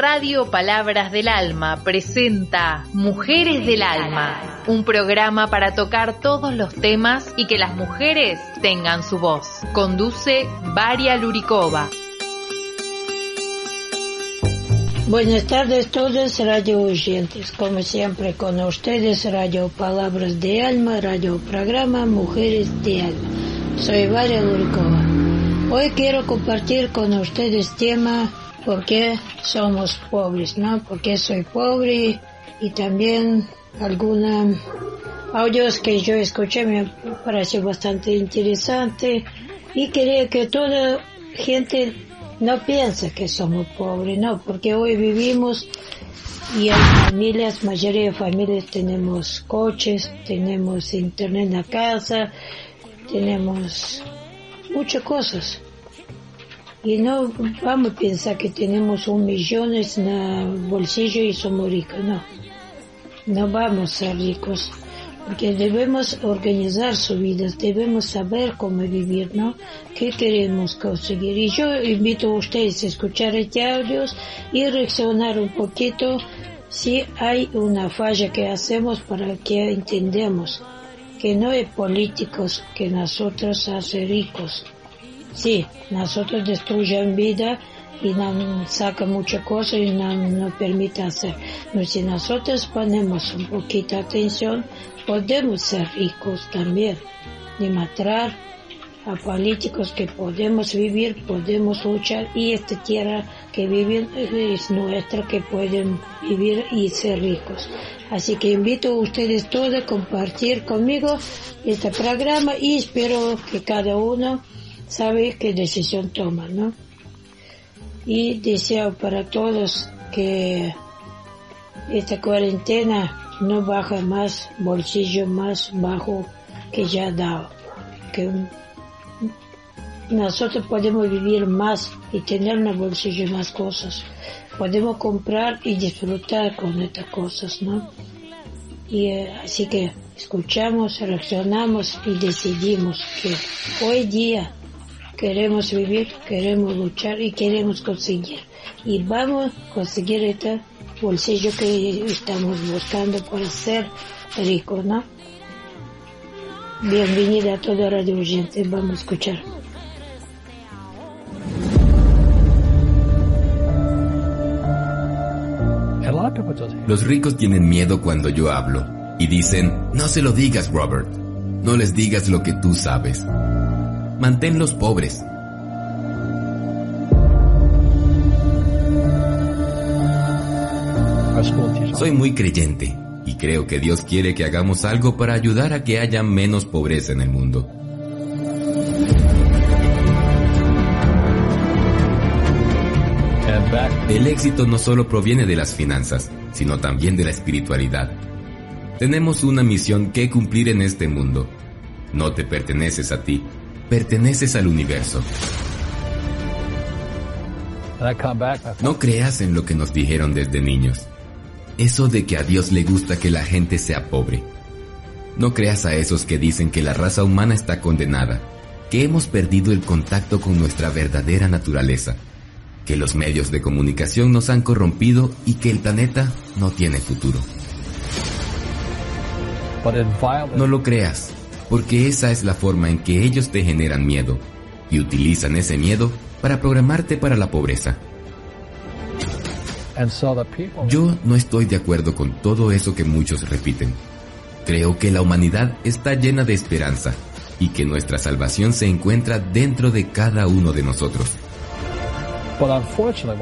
Radio Palabras del Alma presenta Mujeres del Alma, un programa para tocar todos los temas y que las mujeres tengan su voz. Conduce Varia Luricova. Buenas tardes todos radio oyentes, como siempre con ustedes Radio Palabras de Alma, radio programa Mujeres de Alma. Soy Varia Luricova. Hoy quiero compartir con ustedes tema por qué somos pobres, ¿no? Porque soy pobre y también algunos audios que yo escuché me pareció bastante interesante y quería que toda gente no piense que somos pobres, no, porque hoy vivimos y hay familias, mayoría de familias tenemos coches, tenemos internet en la casa, tenemos muchas cosas. Y no vamos a pensar que tenemos un millón en el bolsillo y somos ricos, no. No vamos a ser ricos, porque debemos organizar su vida, debemos saber cómo vivir, ¿no? ¿Qué queremos conseguir? Y yo invito a ustedes a escuchar este audio y reaccionar un poquito si hay una falla que hacemos para que entendamos que no es políticos que nosotros hace ricos. Sí, nosotros destruyen vida y nos saca muchas cosas y no nos permite hacer. Pero si nosotros ponemos un poquito de atención, podemos ser ricos también. Demostrar a políticos que podemos vivir, podemos luchar y esta tierra que viven es nuestra, que pueden vivir y ser ricos. Así que invito a ustedes todos a compartir conmigo este programa y espero que cada uno sabe qué decisión toma, ¿no? Y deseo para todos que esta cuarentena no baje más bolsillo más bajo que ya ha dado. Que nosotros podemos vivir más y tener en el bolsillo más cosas. Podemos comprar y disfrutar con estas cosas, ¿no? Y eh, así que escuchamos, reaccionamos y decidimos que hoy día queremos vivir, queremos luchar y queremos conseguir. Y vamos a conseguir este bolsillo que estamos buscando para ser ricos, ¿no? Bienvenida a toda Radio Urgente, vamos a escuchar. Los ricos tienen miedo cuando yo hablo y dicen, no se lo digas, Robert. No les digas lo que tú sabes. Manténlos pobres. Soy muy creyente y creo que Dios quiere que hagamos algo para ayudar a que haya menos pobreza en el mundo. El éxito no solo proviene de las finanzas, sino también de la espiritualidad. Tenemos una misión que cumplir en este mundo. No te perteneces a ti, perteneces al universo. No creas en lo que nos dijeron desde niños. Eso de que a Dios le gusta que la gente sea pobre. No creas a esos que dicen que la raza humana está condenada, que hemos perdido el contacto con nuestra verdadera naturaleza, que los medios de comunicación nos han corrompido y que el planeta no tiene futuro. No lo creas, porque esa es la forma en que ellos te generan miedo y utilizan ese miedo para programarte para la pobreza. Yo no estoy de acuerdo con todo eso que muchos repiten. Creo que la humanidad está llena de esperanza y que nuestra salvación se encuentra dentro de cada uno de nosotros.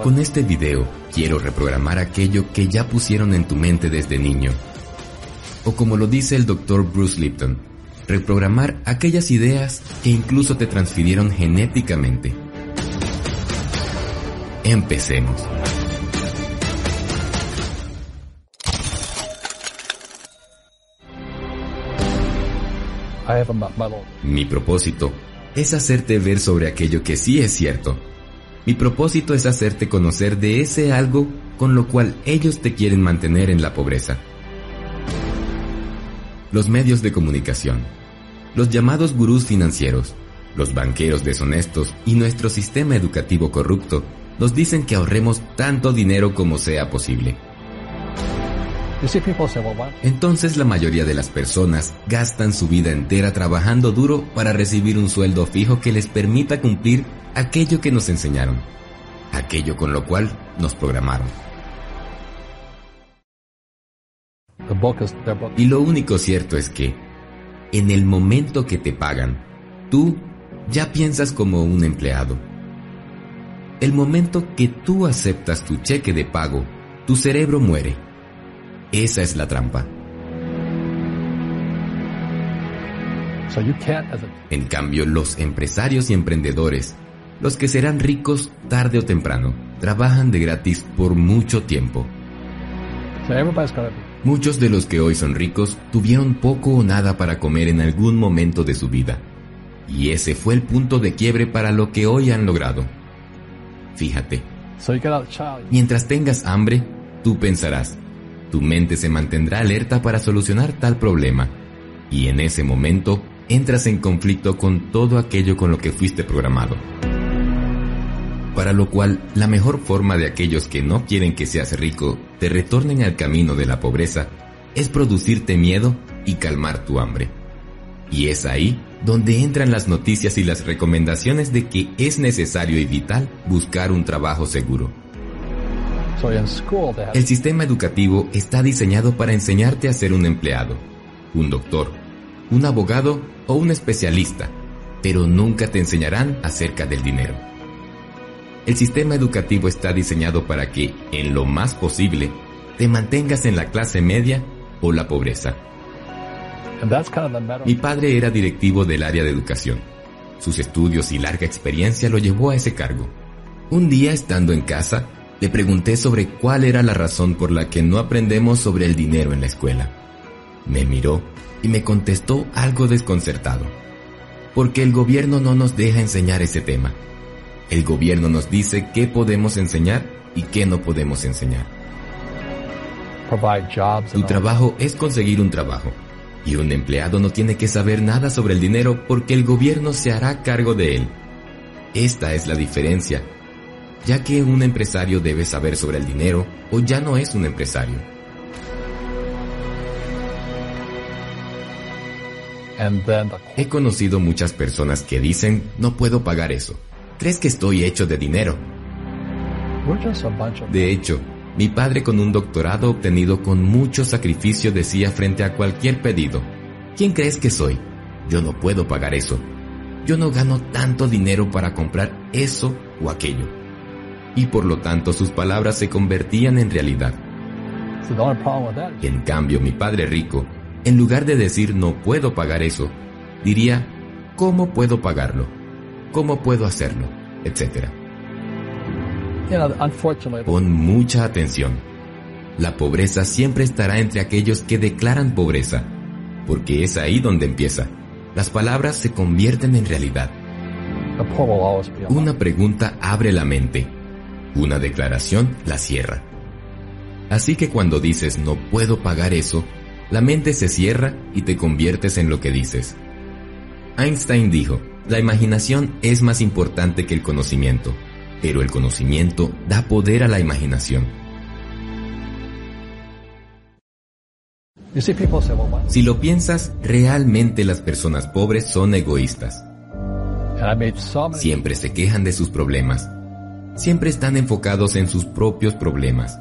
Con este video quiero reprogramar aquello que ya pusieron en tu mente desde niño. O como lo dice el doctor Bruce Lipton, reprogramar aquellas ideas que incluso te transfirieron genéticamente. Empecemos. Mi propósito es hacerte ver sobre aquello que sí es cierto. Mi propósito es hacerte conocer de ese algo con lo cual ellos te quieren mantener en la pobreza. Los medios de comunicación, los llamados gurús financieros, los banqueros deshonestos y nuestro sistema educativo corrupto nos dicen que ahorremos tanto dinero como sea posible. Entonces la mayoría de las personas gastan su vida entera trabajando duro para recibir un sueldo fijo que les permita cumplir aquello que nos enseñaron, aquello con lo cual nos programaron. Y lo único cierto es que, en el momento que te pagan, tú ya piensas como un empleado. El momento que tú aceptas tu cheque de pago, tu cerebro muere esa es la trampa. En cambio, los empresarios y emprendedores, los que serán ricos tarde o temprano, trabajan de gratis por mucho tiempo. Muchos de los que hoy son ricos tuvieron poco o nada para comer en algún momento de su vida. Y ese fue el punto de quiebre para lo que hoy han logrado. Fíjate. Mientras tengas hambre, tú pensarás, tu mente se mantendrá alerta para solucionar tal problema y en ese momento entras en conflicto con todo aquello con lo que fuiste programado. Para lo cual, la mejor forma de aquellos que no quieren que seas rico te retornen al camino de la pobreza es producirte miedo y calmar tu hambre. Y es ahí donde entran las noticias y las recomendaciones de que es necesario y vital buscar un trabajo seguro el sistema educativo está diseñado para enseñarte a ser un empleado, un doctor, un abogado o un especialista, pero nunca te enseñarán acerca del dinero. El sistema educativo está diseñado para que, en lo más posible, te mantengas en la clase media o la pobreza. Mi padre era directivo del área de educación. Sus estudios y larga experiencia lo llevó a ese cargo. Un día, estando en casa, le pregunté sobre cuál era la razón por la que no aprendemos sobre el dinero en la escuela. Me miró y me contestó algo desconcertado. Porque el gobierno no nos deja enseñar ese tema. El gobierno nos dice qué podemos enseñar y qué no podemos enseñar. Tu trabajo es conseguir un trabajo. Y un empleado no tiene que saber nada sobre el dinero porque el gobierno se hará cargo de él. Esta es la diferencia ya que un empresario debe saber sobre el dinero o ya no es un empresario. He conocido muchas personas que dicen, no puedo pagar eso. ¿Crees que estoy hecho de dinero? De hecho, mi padre con un doctorado obtenido con mucho sacrificio decía frente a cualquier pedido, ¿quién crees que soy? Yo no puedo pagar eso. Yo no gano tanto dinero para comprar eso o aquello y por lo tanto sus palabras se convertían en realidad. En cambio, mi padre rico, en lugar de decir no puedo pagar eso, diría ¿cómo puedo pagarlo? ¿Cómo puedo hacerlo? Etcétera. Pon mucha atención. La pobreza siempre estará entre aquellos que declaran pobreza, porque es ahí donde empieza. Las palabras se convierten en realidad. Una pregunta abre la mente una declaración la cierra. Así que cuando dices no puedo pagar eso, la mente se cierra y te conviertes en lo que dices. Einstein dijo, la imaginación es más importante que el conocimiento, pero el conocimiento da poder a la imaginación. Si lo piensas, realmente las personas pobres son egoístas. Siempre se quejan de sus problemas, siempre están enfocados en sus propios problemas.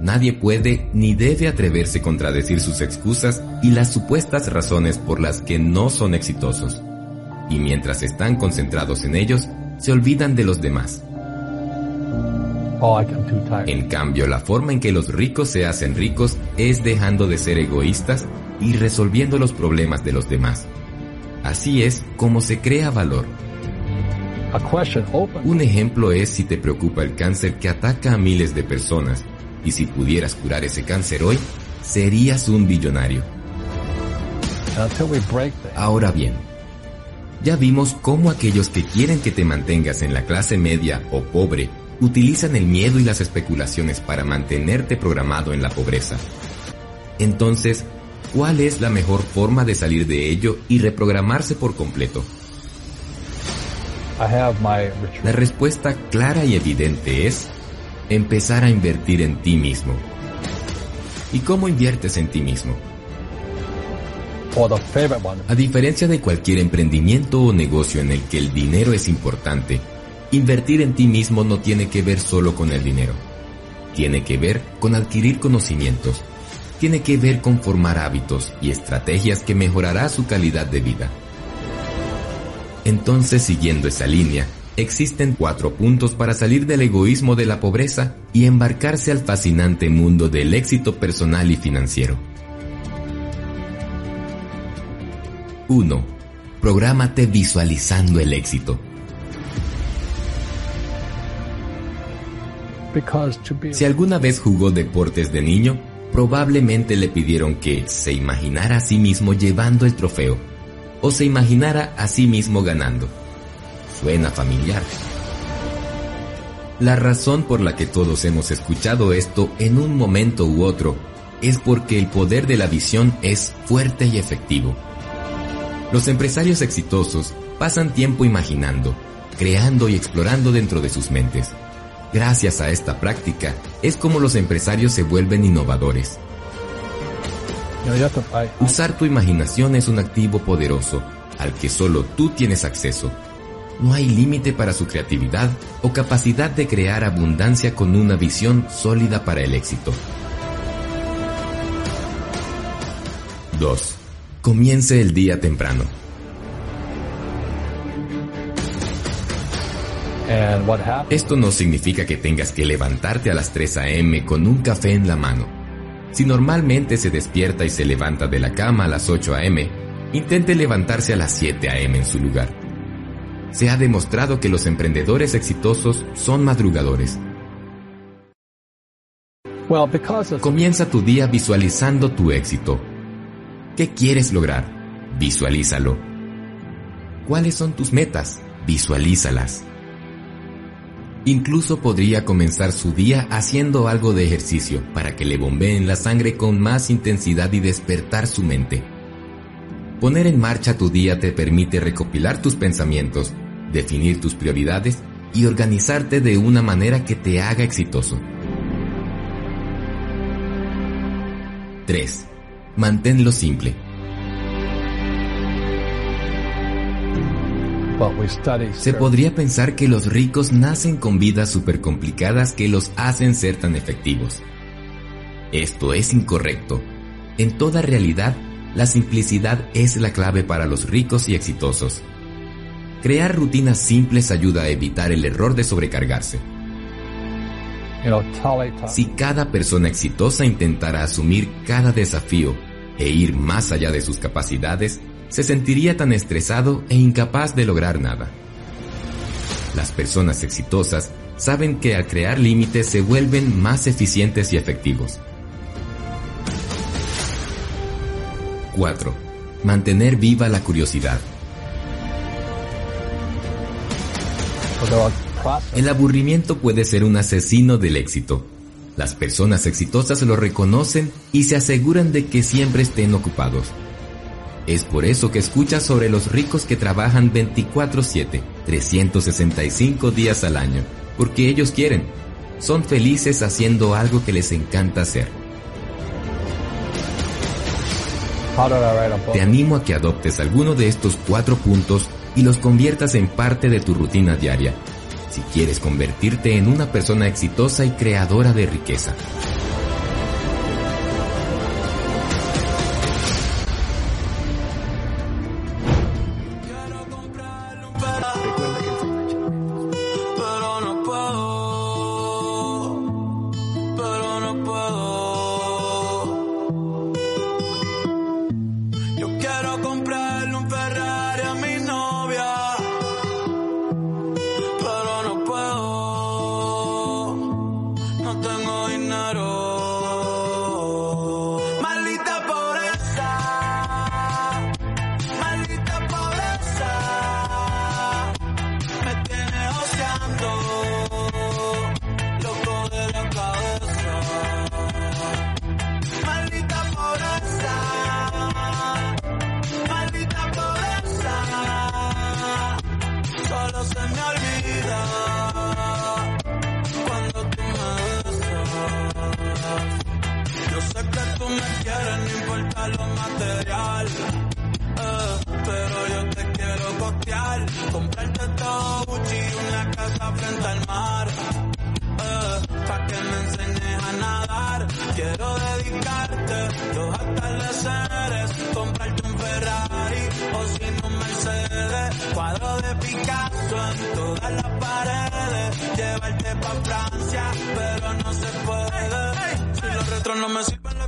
Nadie puede ni debe atreverse a contradecir sus excusas y las supuestas razones por las que no son exitosos. Y mientras están concentrados en ellos, se olvidan de los demás. En cambio, la forma en que los ricos se hacen ricos es dejando de ser egoístas y resolviendo los problemas de los demás. Así es como se crea valor. Un ejemplo es si te preocupa el cáncer que ataca a miles de personas y si pudieras curar ese cáncer hoy, serías un billonario. Ahora bien, ya vimos cómo aquellos que quieren que te mantengas en la clase media o pobre utilizan el miedo y las especulaciones para mantenerte programado en la pobreza. Entonces, ¿cuál es la mejor forma de salir de ello y reprogramarse por completo? La respuesta clara y evidente es empezar a invertir en ti mismo. ¿Y cómo inviertes en ti mismo? A diferencia de cualquier emprendimiento o negocio en el que el dinero es importante, invertir en ti mismo no tiene que ver solo con el dinero. Tiene que ver con adquirir conocimientos. Tiene que ver con formar hábitos y estrategias que mejorará su calidad de vida. Entonces, siguiendo esa línea, existen cuatro puntos para salir del egoísmo de la pobreza y embarcarse al fascinante mundo del éxito personal y financiero. 1. Prográmate visualizando el éxito. Si alguna vez jugó deportes de niño, probablemente le pidieron que se imaginara a sí mismo llevando el trofeo o se imaginara a sí mismo ganando. Suena familiar. La razón por la que todos hemos escuchado esto en un momento u otro es porque el poder de la visión es fuerte y efectivo. Los empresarios exitosos pasan tiempo imaginando, creando y explorando dentro de sus mentes. Gracias a esta práctica es como los empresarios se vuelven innovadores. Usar tu imaginación es un activo poderoso al que solo tú tienes acceso. No hay límite para su creatividad o capacidad de crear abundancia con una visión sólida para el éxito. 2. Comience el día temprano. Esto no significa que tengas que levantarte a las 3 a.m. con un café en la mano si normalmente se despierta y se levanta de la cama a las 8 a.m., intente levantarse a las 7 a.m. en su lugar. Se ha demostrado que los emprendedores exitosos son madrugadores. Comienza tu día visualizando tu éxito. ¿Qué quieres lograr? Visualízalo. ¿Cuáles son tus metas? Visualízalas. Incluso podría comenzar su día haciendo algo de ejercicio para que le bombeen la sangre con más intensidad y despertar su mente. Poner en marcha tu día te permite recopilar tus pensamientos, definir tus prioridades y organizarte de una manera que te haga exitoso. 3. Manténlo simple. Se podría pensar que los ricos nacen con vidas súper complicadas que los hacen ser tan efectivos. Esto es incorrecto. En toda realidad, la simplicidad es la clave para los ricos y exitosos. Crear rutinas simples ayuda a evitar el error de sobrecargarse. Si cada persona exitosa intentara asumir cada desafío e ir más allá de sus capacidades, se sentiría tan estresado e incapaz de lograr nada. Las personas exitosas saben que al crear límites se vuelven más eficientes y efectivos. 4. Mantener viva la curiosidad. El aburrimiento puede ser un asesino del éxito. Las personas exitosas lo reconocen y se aseguran de que siempre estén ocupados. Es por eso que escuchas sobre los ricos que trabajan 24/7, 365 días al año, porque ellos quieren. Son felices haciendo algo que les encanta hacer. Te animo a que adoptes alguno de estos cuatro puntos y los conviertas en parte de tu rutina diaria, si quieres convertirte en una persona exitosa y creadora de riqueza.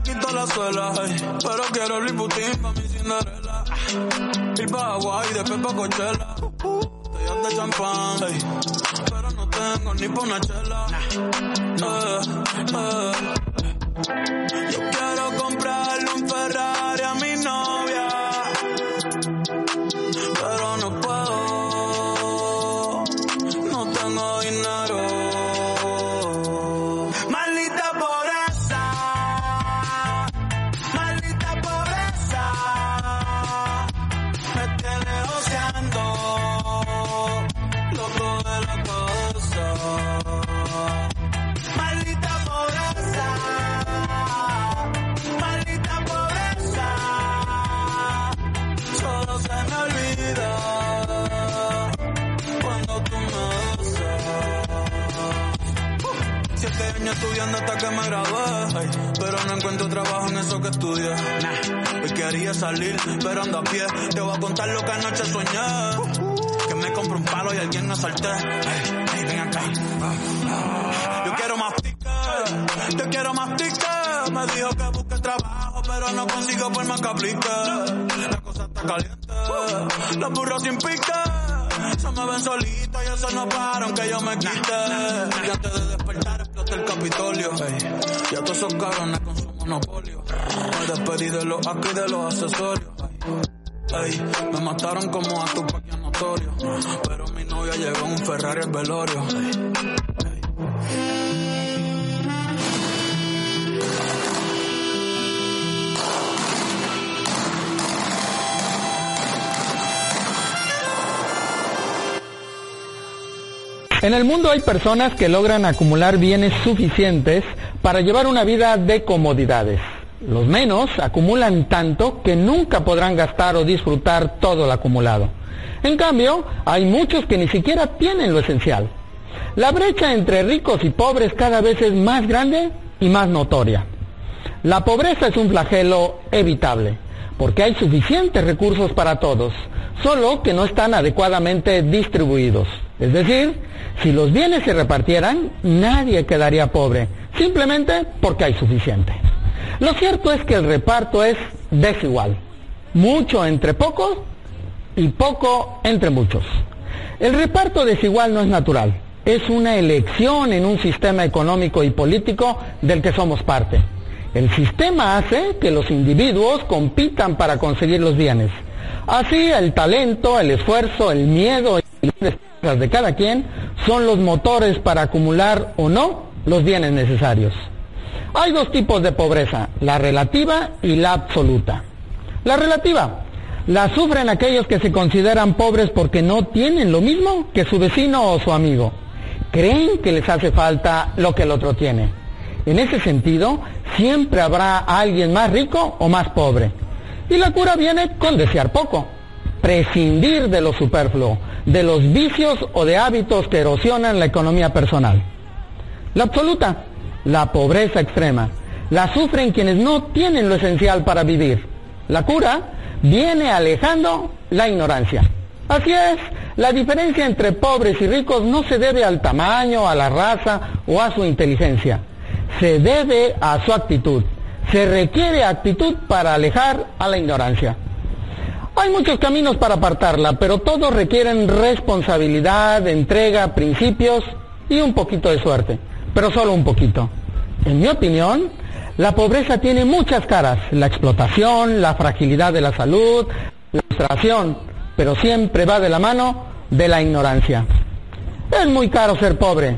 quito las suelas, ay, pero quiero el Putin pa' mi Cinderella. Ir pa' Hawaii, después pa' Coachella. Estoy de champán, pero no tengo ni pa' una chela. Eh, eh. Yo quiero comprarlo estudiando hasta que me gradué. pero no encuentro trabajo en eso que estudié. Nah. Hoy quería salir, pero ando a pie. Te voy a contar lo que anoche soñé. Que me compré un palo y alguien me asalté. Hey, ven acá. Yo quiero más tickets, yo quiero más tickets. Me dijo que busque trabajo, pero no consigo por más que aplique. La cosa está caliente, los burros sin pique. Se me ven solitos y eso no para aunque yo me quite. Y antes de despertar el Capitolio. ya todos esos cabrones con su monopolio. Me despedí de los aquí de los accesorios. Ey, me mataron como a tu notorio. Pero mi novia llegó en un Ferrari al velorio. En el mundo hay personas que logran acumular bienes suficientes para llevar una vida de comodidades. Los menos acumulan tanto que nunca podrán gastar o disfrutar todo lo acumulado. En cambio, hay muchos que ni siquiera tienen lo esencial. La brecha entre ricos y pobres cada vez es más grande y más notoria. La pobreza es un flagelo evitable, porque hay suficientes recursos para todos, solo que no están adecuadamente distribuidos. Es decir, si los bienes se repartieran, nadie quedaría pobre, simplemente porque hay suficiente. Lo cierto es que el reparto es desigual, mucho entre pocos y poco entre muchos. El reparto desigual no es natural, es una elección en un sistema económico y político del que somos parte. El sistema hace que los individuos compitan para conseguir los bienes. Así el talento, el esfuerzo, el miedo y de cada quien son los motores para acumular o no los bienes necesarios. Hay dos tipos de pobreza, la relativa y la absoluta. La relativa la sufren aquellos que se consideran pobres porque no tienen lo mismo que su vecino o su amigo. Creen que les hace falta lo que el otro tiene. En ese sentido, siempre habrá alguien más rico o más pobre. Y la cura viene con desear poco, prescindir de lo superfluo, de los vicios o de hábitos que erosionan la economía personal. La absoluta, la pobreza extrema, la sufren quienes no tienen lo esencial para vivir. La cura viene alejando la ignorancia. Así es, la diferencia entre pobres y ricos no se debe al tamaño, a la raza o a su inteligencia. Se debe a su actitud. Se requiere actitud para alejar a la ignorancia. Hay muchos caminos para apartarla, pero todos requieren responsabilidad, entrega, principios y un poquito de suerte, pero solo un poquito. En mi opinión, la pobreza tiene muchas caras, la explotación, la fragilidad de la salud, la frustración, pero siempre va de la mano de la ignorancia. Es muy caro ser pobre,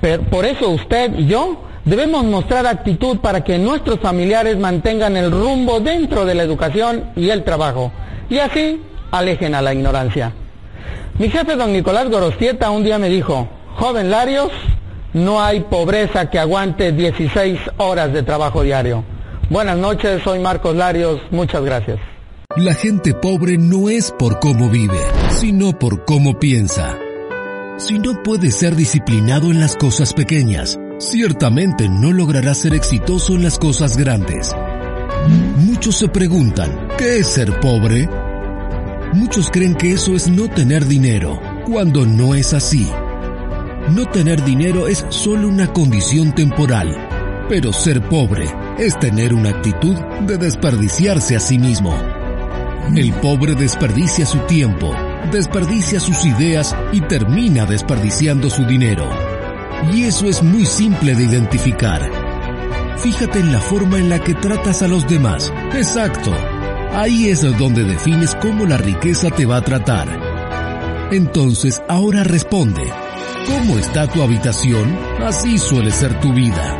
pero por eso usted y yo debemos mostrar actitud para que nuestros familiares mantengan el rumbo dentro de la educación y el trabajo y así alejen a la ignorancia. Mi jefe, don Nicolás Gorostieta, un día me dijo, joven Larios, no hay pobreza que aguante 16 horas de trabajo diario. Buenas noches, soy Marcos Larios, muchas gracias. La gente pobre no es por cómo vive, sino por cómo piensa. Si no puedes ser disciplinado en las cosas pequeñas, ciertamente no lograrás ser exitoso en las cosas grandes. Muchos se preguntan, ¿qué es ser pobre? Muchos creen que eso es no tener dinero, cuando no es así. No tener dinero es solo una condición temporal, pero ser pobre es tener una actitud de desperdiciarse a sí mismo. El pobre desperdicia su tiempo, desperdicia sus ideas y termina desperdiciando su dinero. Y eso es muy simple de identificar. Fíjate en la forma en la que tratas a los demás. Exacto. Ahí es donde defines cómo la riqueza te va a tratar. Entonces, ahora responde. ¿Cómo está tu habitación? Así suele ser tu vida.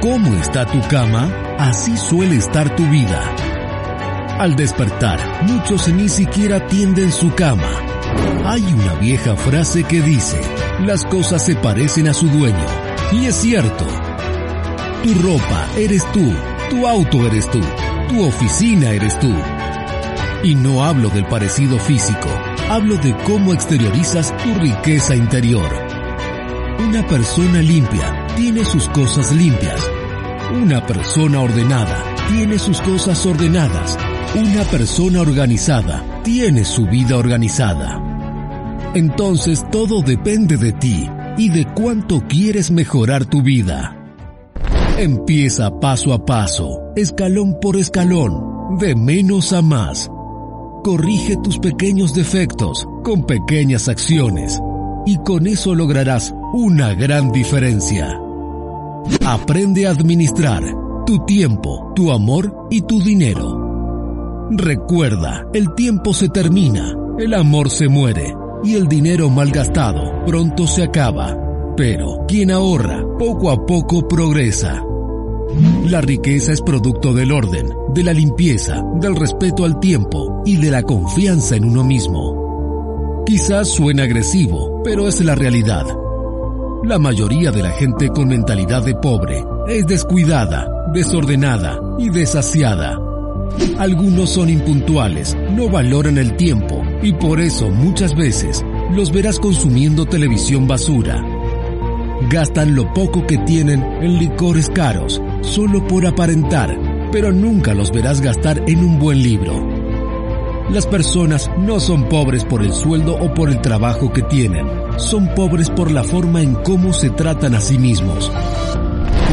¿Cómo está tu cama? Así suele estar tu vida. Al despertar, muchos ni siquiera tienden su cama. Hay una vieja frase que dice, las cosas se parecen a su dueño. Y es cierto. Tu ropa eres tú, tu auto eres tú, tu oficina eres tú. Y no hablo del parecido físico, hablo de cómo exteriorizas tu riqueza interior. Una persona limpia tiene sus cosas limpias. Una persona ordenada tiene sus cosas ordenadas. Una persona organizada tiene su vida organizada. Entonces todo depende de ti y de cuánto quieres mejorar tu vida. Empieza paso a paso, escalón por escalón, de menos a más. Corrige tus pequeños defectos con pequeñas acciones y con eso lograrás una gran diferencia. Aprende a administrar tu tiempo, tu amor y tu dinero. Recuerda, el tiempo se termina, el amor se muere y el dinero malgastado pronto se acaba. Pero quien ahorra poco a poco progresa. La riqueza es producto del orden, de la limpieza, del respeto al tiempo y de la confianza en uno mismo. Quizás suene agresivo, pero es la realidad. La mayoría de la gente con mentalidad de pobre es descuidada, desordenada y desasiada. Algunos son impuntuales, no valoran el tiempo y por eso muchas veces los verás consumiendo televisión basura. Gastan lo poco que tienen en licores caros, solo por aparentar, pero nunca los verás gastar en un buen libro. Las personas no son pobres por el sueldo o por el trabajo que tienen, son pobres por la forma en cómo se tratan a sí mismos.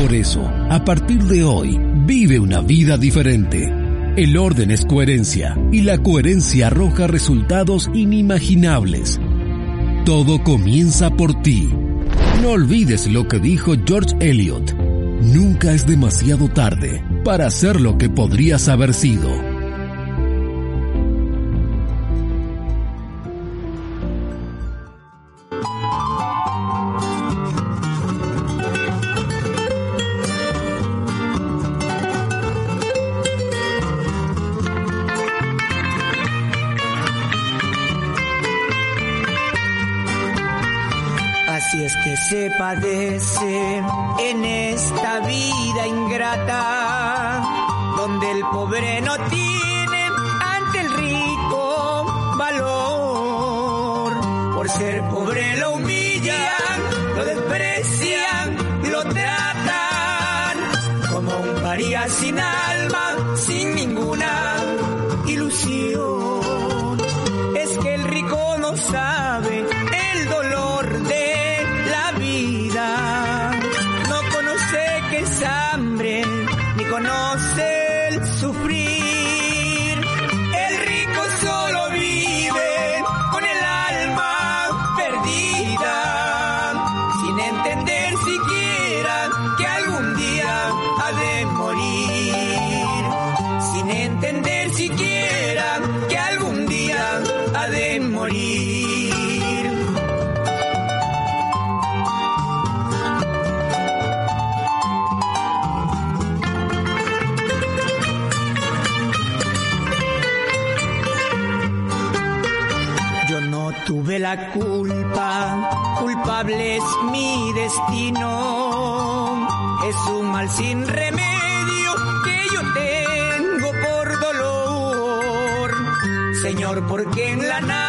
Por eso, a partir de hoy, vive una vida diferente. El orden es coherencia y la coherencia arroja resultados inimaginables. Todo comienza por ti. No olvides lo que dijo George Eliot. Nunca es demasiado tarde para hacer lo que podrías haber sido. padece en esta vida ingrata, donde el pobre no tiene ante el rico valor. Por ser pobre lo humillan, lo desprecian, morir. la culpa, culpable es mi destino. Es un mal sin remedio que yo tengo por dolor. Señor, porque en la nada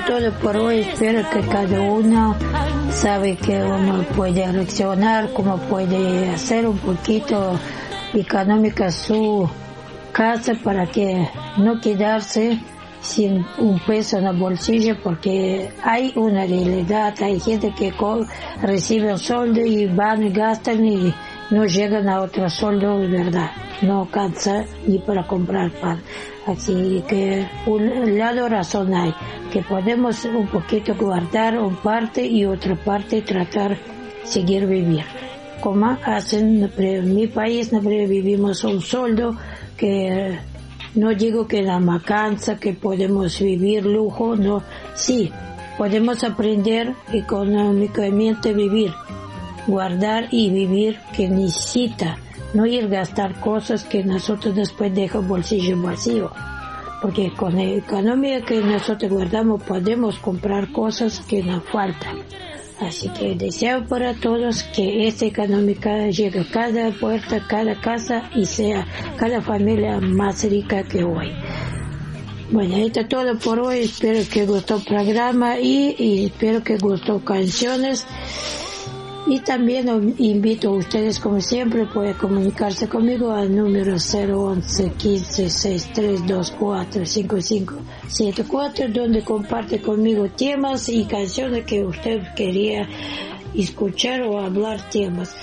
todo por hoy. Espero que cada uno sabe que uno puede reaccionar, cómo puede hacer un poquito económica su casa para que no quedarse sin un peso en el bolsillo porque hay una realidad, hay gente que recibe un sueldo y van y gastan y no llegan a otro sueldo de verdad no alcanza ni para comprar pan. Así que un lado razón hay, que podemos un poquito guardar una parte y otra parte tratar seguir vivir. Como hacen en mi país, vivimos un sueldo que no digo que la alcanza, que podemos vivir lujo, no, sí, podemos aprender económicamente vivir, guardar y vivir que necesita no ir a gastar cosas que nosotros después dejamos bolsillo vacío. Porque con la economía que nosotros guardamos podemos comprar cosas que nos faltan. Así que deseo para todos que esta económica llegue a cada puerta, cada casa y sea cada familia más rica que hoy. Bueno, esto es todo por hoy. Espero que gustó el programa y espero que gustó canciones. Y también invito a ustedes, como siempre, pueden comunicarse conmigo al número 011 15 6324 5574, donde comparte conmigo temas y canciones que usted quería escuchar o hablar temas.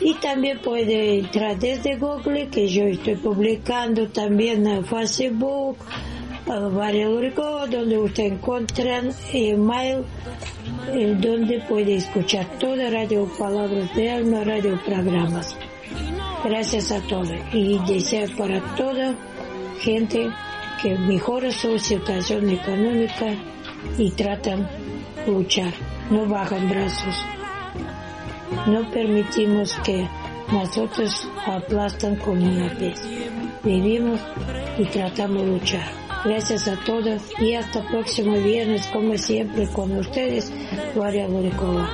Y también puede entrar desde Google, que yo estoy publicando también en Facebook, varios donde usted encuentra email donde puede escuchar toda Radio Palabras de Alma, Radio Programas. Gracias a todos y deseo para toda gente que mejore su situación económica y tratan de luchar, no bajan brazos. No permitimos que nosotros aplastan con una vez. Vivimos y tratamos de luchar. Gracias a todos y hasta el próximo viernes, como siempre, con ustedes, Gloria Loricova.